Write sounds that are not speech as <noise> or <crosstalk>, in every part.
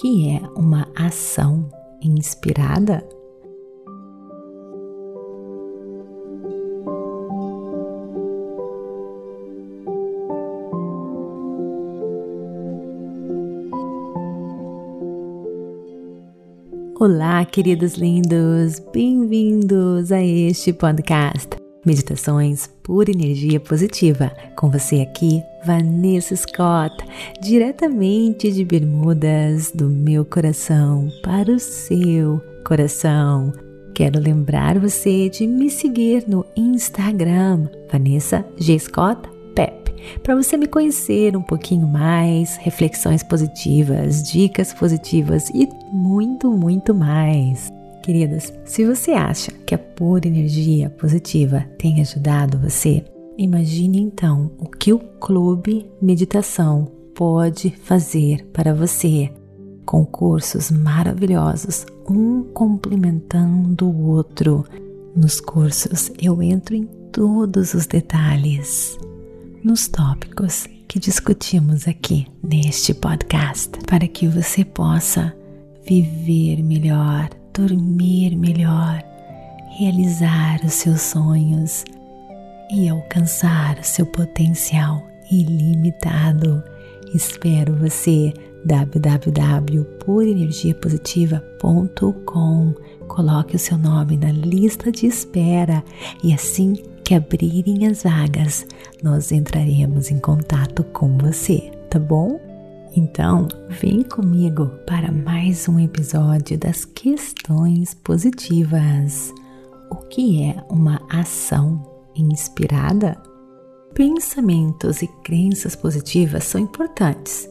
que é uma ação inspirada? Olá, queridos lindos, bem-vindos a este podcast Meditações por Energia Positiva. Com você aqui, Vanessa Scott, diretamente de Bermudas, do meu coração para o seu coração. Quero lembrar você de me seguir no Instagram, Vanessa G. Scott para você me conhecer um pouquinho mais, reflexões positivas, dicas positivas e muito, muito mais. Queridas, se você acha que a pura energia positiva tem ajudado você, imagine então o que o Clube Meditação pode fazer para você, com cursos maravilhosos, um complementando o outro. Nos cursos eu entro em todos os detalhes. Nos tópicos que discutimos aqui neste podcast, para que você possa viver melhor, dormir melhor, realizar os seus sonhos e alcançar o seu potencial ilimitado. Espero você www.purenergiapositiva.com. Coloque o seu nome na lista de espera e assim que abrirem as vagas, nós entraremos em contato com você, tá bom? Então, vem comigo para mais um episódio das questões positivas. O que é uma ação inspirada? Pensamentos e crenças positivas são importantes,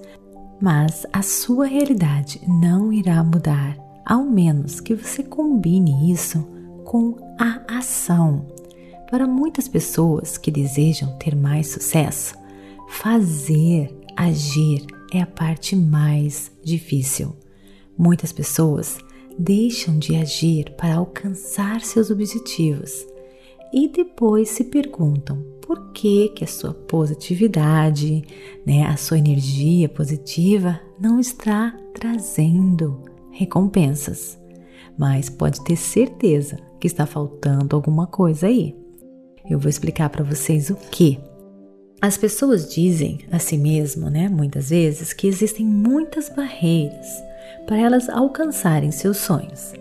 mas a sua realidade não irá mudar, ao menos que você combine isso com a ação para muitas pessoas que desejam ter mais sucesso, fazer, agir é a parte mais difícil. Muitas pessoas deixam de agir para alcançar seus objetivos e depois se perguntam por que que a sua positividade, né, a sua energia positiva não está trazendo recompensas. Mas pode ter certeza que está faltando alguma coisa aí. Eu vou explicar para vocês o que. As pessoas dizem a si mesmo, né, muitas vezes, que existem muitas barreiras para elas alcançarem seus sonhos.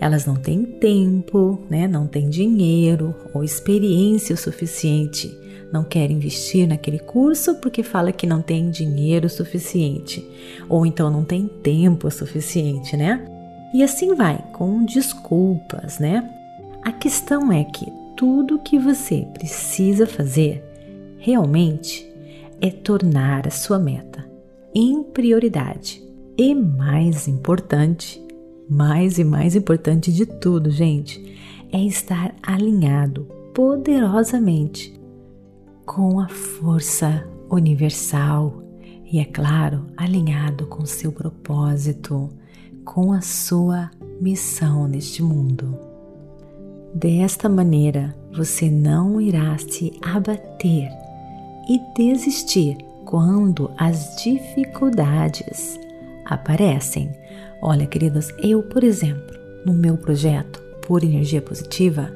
Elas não têm tempo, né, não têm dinheiro ou experiência o suficiente, não querem investir naquele curso porque fala que não tem dinheiro suficiente, ou então não tem tempo suficiente, né? E assim vai, com desculpas, né? A questão é que tudo que você precisa fazer realmente é tornar a sua meta em prioridade. E mais importante, mais e mais importante de tudo, gente, é estar alinhado poderosamente com a força universal e, é claro, alinhado com seu propósito, com a sua missão neste mundo. Desta maneira, você não irá se abater e desistir quando as dificuldades aparecem. Olha, queridas, eu, por exemplo, no meu projeto por energia positiva,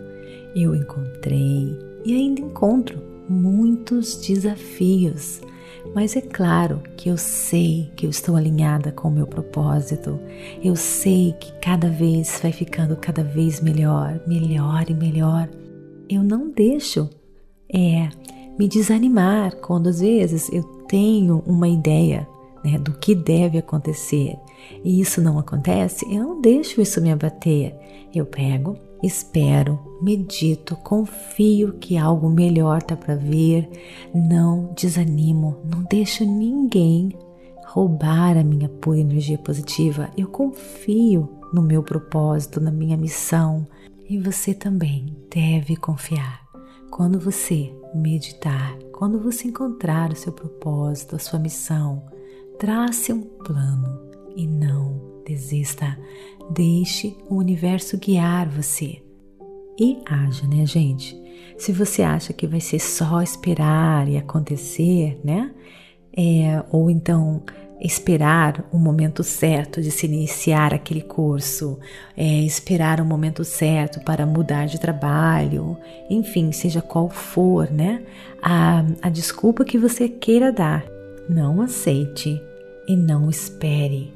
eu encontrei e ainda encontro muitos desafios mas é claro que eu sei que eu estou alinhada com o meu propósito. Eu sei que cada vez vai ficando cada vez melhor, melhor e melhor. Eu não deixo é me desanimar quando às vezes eu tenho uma ideia né, do que deve acontecer e isso não acontece, eu não deixo isso me abater. Eu pego espero, medito, confio que algo melhor está para vir, não desanimo, não deixo ninguém roubar a minha pura energia positiva. Eu confio no meu propósito, na minha missão e você também deve confiar. Quando você meditar, quando você encontrar o seu propósito, a sua missão, trace um plano e não desista, deixe o universo guiar você. E haja, né, gente? Se você acha que vai ser só esperar e acontecer, né? É, ou então esperar o momento certo de se iniciar aquele curso, é, esperar o momento certo para mudar de trabalho, enfim, seja qual for, né? A, a desculpa que você queira dar, não aceite e não espere.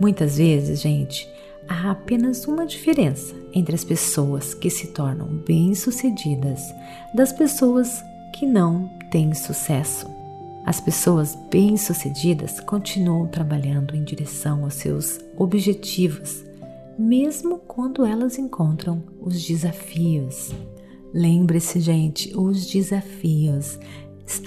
Muitas vezes, gente, há apenas uma diferença entre as pessoas que se tornam bem-sucedidas das pessoas que não têm sucesso. As pessoas bem-sucedidas continuam trabalhando em direção aos seus objetivos, mesmo quando elas encontram os desafios. Lembre-se, gente, os desafios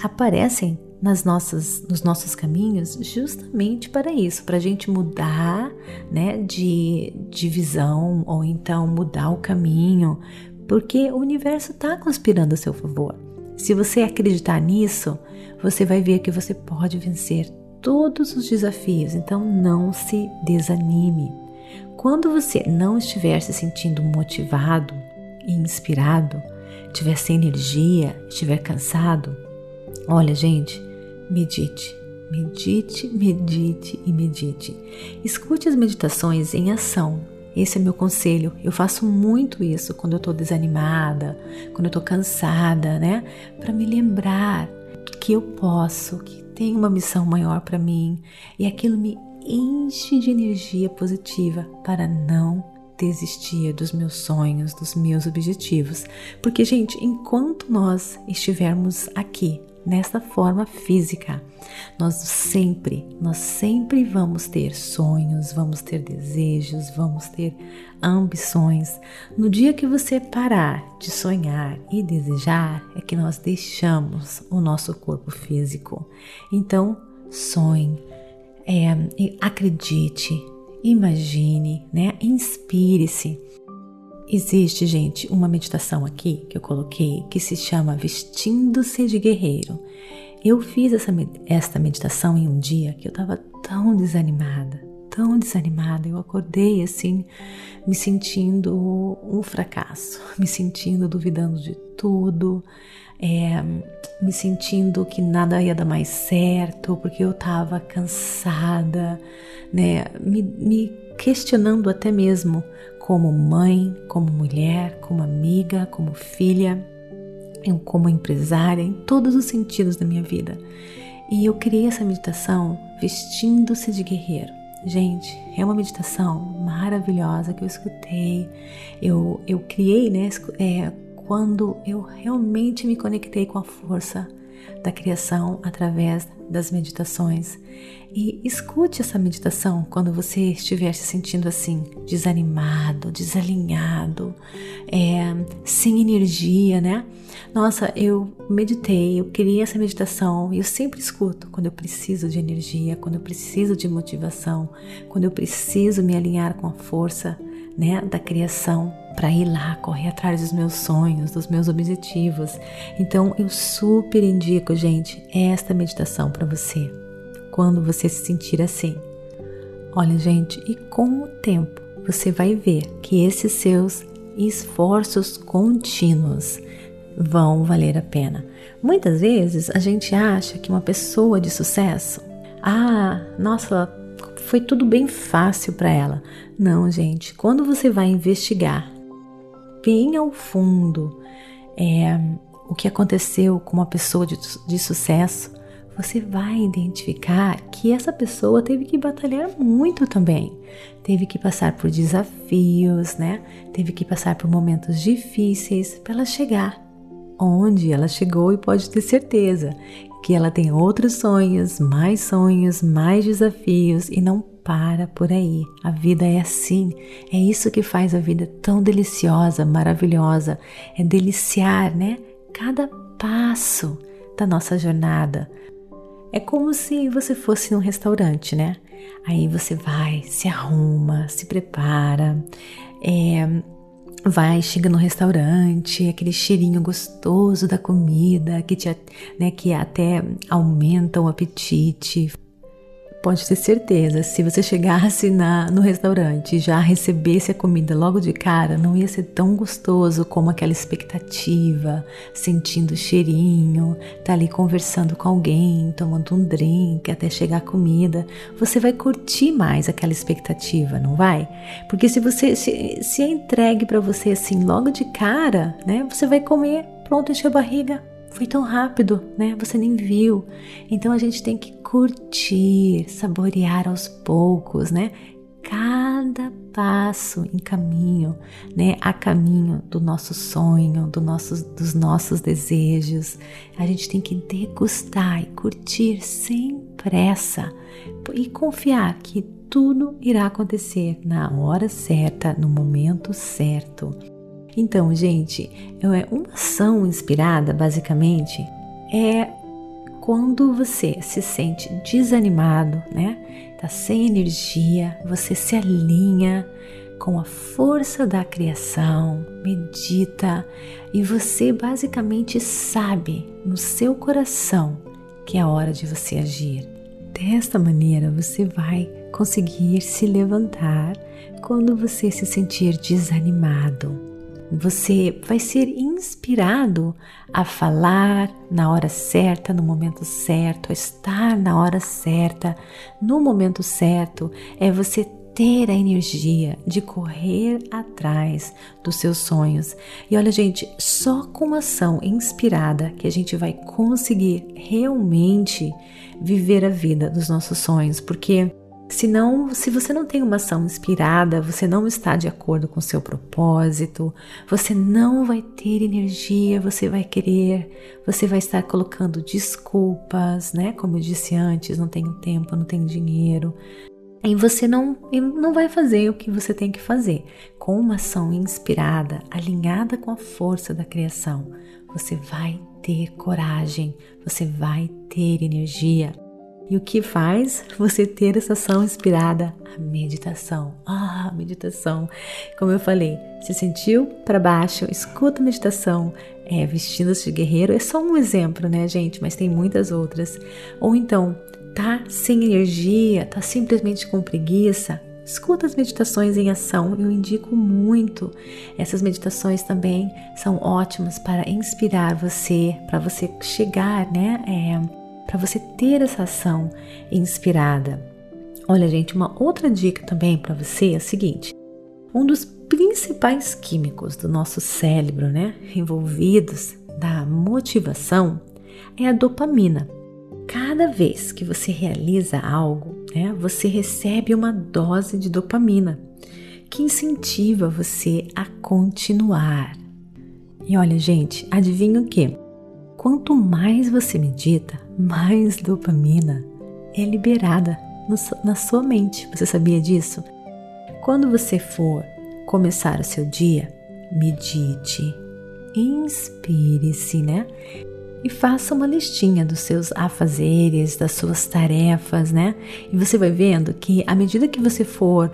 aparecem nas nossas, nos nossos caminhos justamente para isso, para a gente mudar né, de, de visão ou então mudar o caminho, porque o universo está conspirando a seu favor. Se você acreditar nisso, você vai ver que você pode vencer todos os desafios, então não se desanime. Quando você não estiver se sentindo motivado e inspirado, estiver sem energia, estiver cansado, olha, gente, medite, medite, medite e medite. Escute as meditações em ação. Esse é meu conselho. Eu faço muito isso quando eu estou desanimada, quando eu estou cansada, né? Para me lembrar que eu posso, que tem uma missão maior para mim e aquilo me enche de energia positiva para não desistir dos meus sonhos, dos meus objetivos. Porque, gente, enquanto nós estivermos aqui nesta forma física. Nós sempre, nós sempre vamos ter sonhos, vamos ter desejos, vamos ter ambições. No dia que você parar de sonhar e desejar, é que nós deixamos o nosso corpo físico. Então, sonhe, é, acredite, imagine, né? Inspire-se. Existe, gente, uma meditação aqui que eu coloquei que se chama Vestindo-se de Guerreiro. Eu fiz essa, esta meditação em um dia que eu estava tão desanimada, tão desanimada. Eu acordei assim, me sentindo um fracasso, <laughs> me sentindo duvidando de tudo, é, me sentindo que nada ia dar mais certo, porque eu estava cansada, né? Me, me questionando até mesmo como mãe, como mulher, como amiga, como filha, como empresária, em todos os sentidos da minha vida. E eu criei essa meditação vestindo-se de guerreiro. Gente, é uma meditação maravilhosa que eu escutei. Eu, eu criei, né? É, quando eu realmente me conectei com a força da criação através das meditações. E escute essa meditação quando você estiver se sentindo assim, desanimado, desalinhado, é, sem energia, né? Nossa, eu meditei, eu criei essa meditação e eu sempre escuto quando eu preciso de energia, quando eu preciso de motivação, quando eu preciso me alinhar com a força né, da criação para ir lá correr atrás dos meus sonhos, dos meus objetivos. Então eu super indico, gente, esta meditação para você. Quando você se sentir assim. Olha, gente, e com o tempo você vai ver que esses seus esforços contínuos vão valer a pena. Muitas vezes a gente acha que uma pessoa de sucesso, ah, nossa, foi tudo bem fácil para ela. Não, gente, quando você vai investigar bem ao fundo é, o que aconteceu com uma pessoa de, de sucesso, você vai identificar que essa pessoa teve que batalhar muito também. Teve que passar por desafios, né? Teve que passar por momentos difíceis para ela chegar onde ela chegou e pode ter certeza que ela tem outros sonhos, mais sonhos, mais desafios e não para por aí. A vida é assim. É isso que faz a vida tão deliciosa, maravilhosa. É deliciar, né? Cada passo da nossa jornada. É como se você fosse num restaurante, né? Aí você vai, se arruma, se prepara, é, vai, chega no restaurante, aquele cheirinho gostoso da comida que, te, né, que até aumenta o apetite. Pode ter certeza, se você chegasse na, no restaurante e já recebesse a comida logo de cara, não ia ser tão gostoso como aquela expectativa, sentindo o cheirinho, tá ali conversando com alguém, tomando um drink até chegar a comida. Você vai curtir mais aquela expectativa, não vai? Porque se você se, se é entregue para você assim logo de cara, né? Você vai comer, pronto, encher a barriga, foi tão rápido, né? Você nem viu. Então a gente tem que curtir, saborear aos poucos, né? Cada passo em caminho, né? A caminho do nosso sonho, do nossos, dos nossos desejos. A gente tem que degustar e curtir sem pressa e confiar que tudo irá acontecer na hora certa, no momento certo. Então, gente, é uma ação inspirada, basicamente, é quando você se sente desanimado, né? Tá sem energia, você se alinha com a força da criação, medita e você basicamente sabe no seu coração que é a hora de você agir. Desta maneira, você vai conseguir se levantar quando você se sentir desanimado você vai ser inspirado a falar na hora certa, no momento certo, a estar na hora certa, no momento certo. É você ter a energia de correr atrás dos seus sonhos. E olha, gente, só com ação inspirada que a gente vai conseguir realmente viver a vida dos nossos sonhos, porque se não, se você não tem uma ação inspirada, você não está de acordo com o seu propósito, você não vai ter energia, você vai querer, você vai estar colocando desculpas, né? Como eu disse antes, não tenho tempo, não tenho dinheiro. E você não, não vai fazer o que você tem que fazer. Com uma ação inspirada, alinhada com a força da criação, você vai ter coragem, você vai ter energia, e o que faz você ter essa ação inspirada? A meditação. Ah, meditação. Como eu falei, se sentiu para baixo, escuta a meditação. É, vestindo-se de guerreiro é só um exemplo, né, gente? Mas tem muitas outras. Ou então, tá sem energia, tá simplesmente com preguiça, Escuta as meditações em ação, eu indico muito. Essas meditações também são ótimas para inspirar você, para você chegar, né, é, para você ter essa ação inspirada. Olha, gente, uma outra dica também para você é a seguinte: um dos principais químicos do nosso cérebro, né, envolvidos da motivação, é a dopamina. Cada vez que você realiza algo, né, você recebe uma dose de dopamina que incentiva você a continuar. E olha, gente, adivinha o que? Quanto mais você medita, mais dopamina é liberada no, na sua mente. Você sabia disso? Quando você for começar o seu dia, medite, inspire-se, né? E faça uma listinha dos seus afazeres, das suas tarefas, né? E você vai vendo que à medida que você for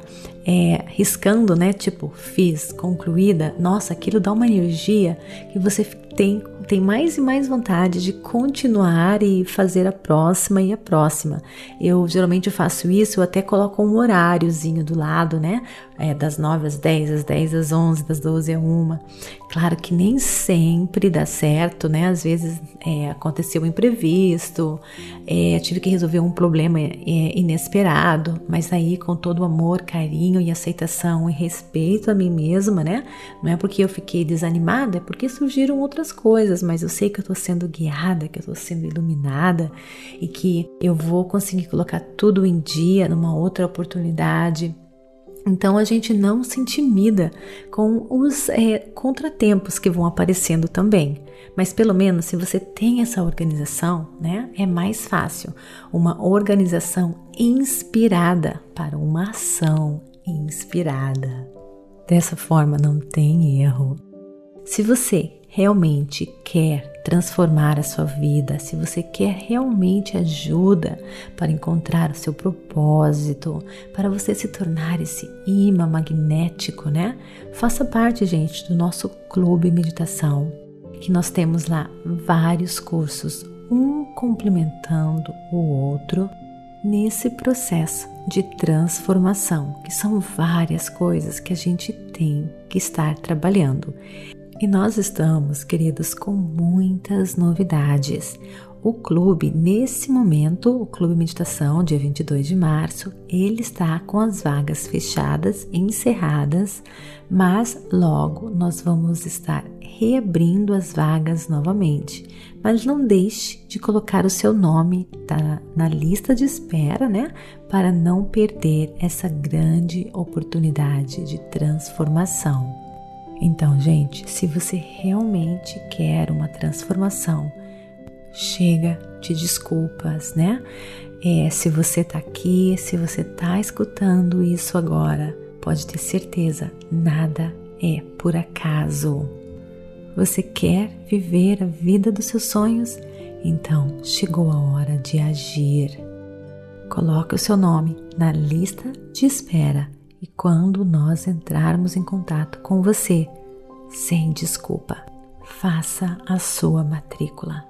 é, riscando, né? Tipo, fiz, concluída, nossa, aquilo dá uma energia que você tem tem mais e mais vontade de continuar e fazer a próxima e a próxima. Eu geralmente faço isso, eu até coloco um horáriozinho do lado, né? É, das 9 às 10, das 10 às 11, das 12 a 1. Claro que nem sempre dá certo, né? Às vezes é, aconteceu um imprevisto, é, tive que resolver um problema é, inesperado, mas aí com todo o amor, carinho e aceitação e respeito a mim mesma, né? Não é porque eu fiquei desanimada, é porque surgiram outras coisas, mas eu sei que eu estou sendo guiada, que eu estou sendo iluminada e que eu vou conseguir colocar tudo em dia numa outra oportunidade. Então a gente não se intimida com os é, contratempos que vão aparecendo também. Mas pelo menos se você tem essa organização, né, é mais fácil. Uma organização inspirada para uma ação inspirada. Dessa forma não tem erro. Se você realmente quer transformar a sua vida, se você quer realmente ajuda para encontrar o seu propósito, para você se tornar esse imã magnético, né? Faça parte, gente, do nosso clube meditação, que nós temos lá vários cursos, um complementando o outro nesse processo de transformação, que são várias coisas que a gente tem que estar trabalhando. E nós estamos, queridos, com muitas novidades. O clube, nesse momento, o Clube Meditação, dia 22 de março, ele está com as vagas fechadas, encerradas, mas logo nós vamos estar reabrindo as vagas novamente. Mas não deixe de colocar o seu nome tá, na lista de espera, né? Para não perder essa grande oportunidade de transformação. Então, gente, se você realmente quer uma transformação, chega de desculpas, né? É, se você tá aqui, se você tá escutando isso agora, pode ter certeza, nada é por acaso. Você quer viver a vida dos seus sonhos? Então chegou a hora de agir. Coloque o seu nome na lista de espera e quando nós entrarmos em contato com você, sem desculpa, faça a sua matrícula.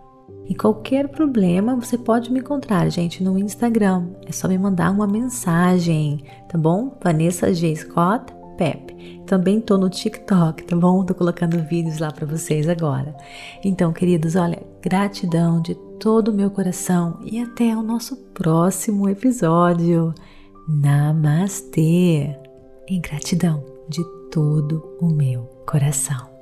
E qualquer problema, você pode me encontrar, gente, no Instagram. É só me mandar uma mensagem, tá bom? Vanessa G. Scott Pep. Também tô no TikTok, tá bom? Tô colocando vídeos lá para vocês agora. Então, queridos, olha, gratidão de todo o meu coração e até o nosso próximo episódio. Namastê! Em gratidão de todo o meu coração.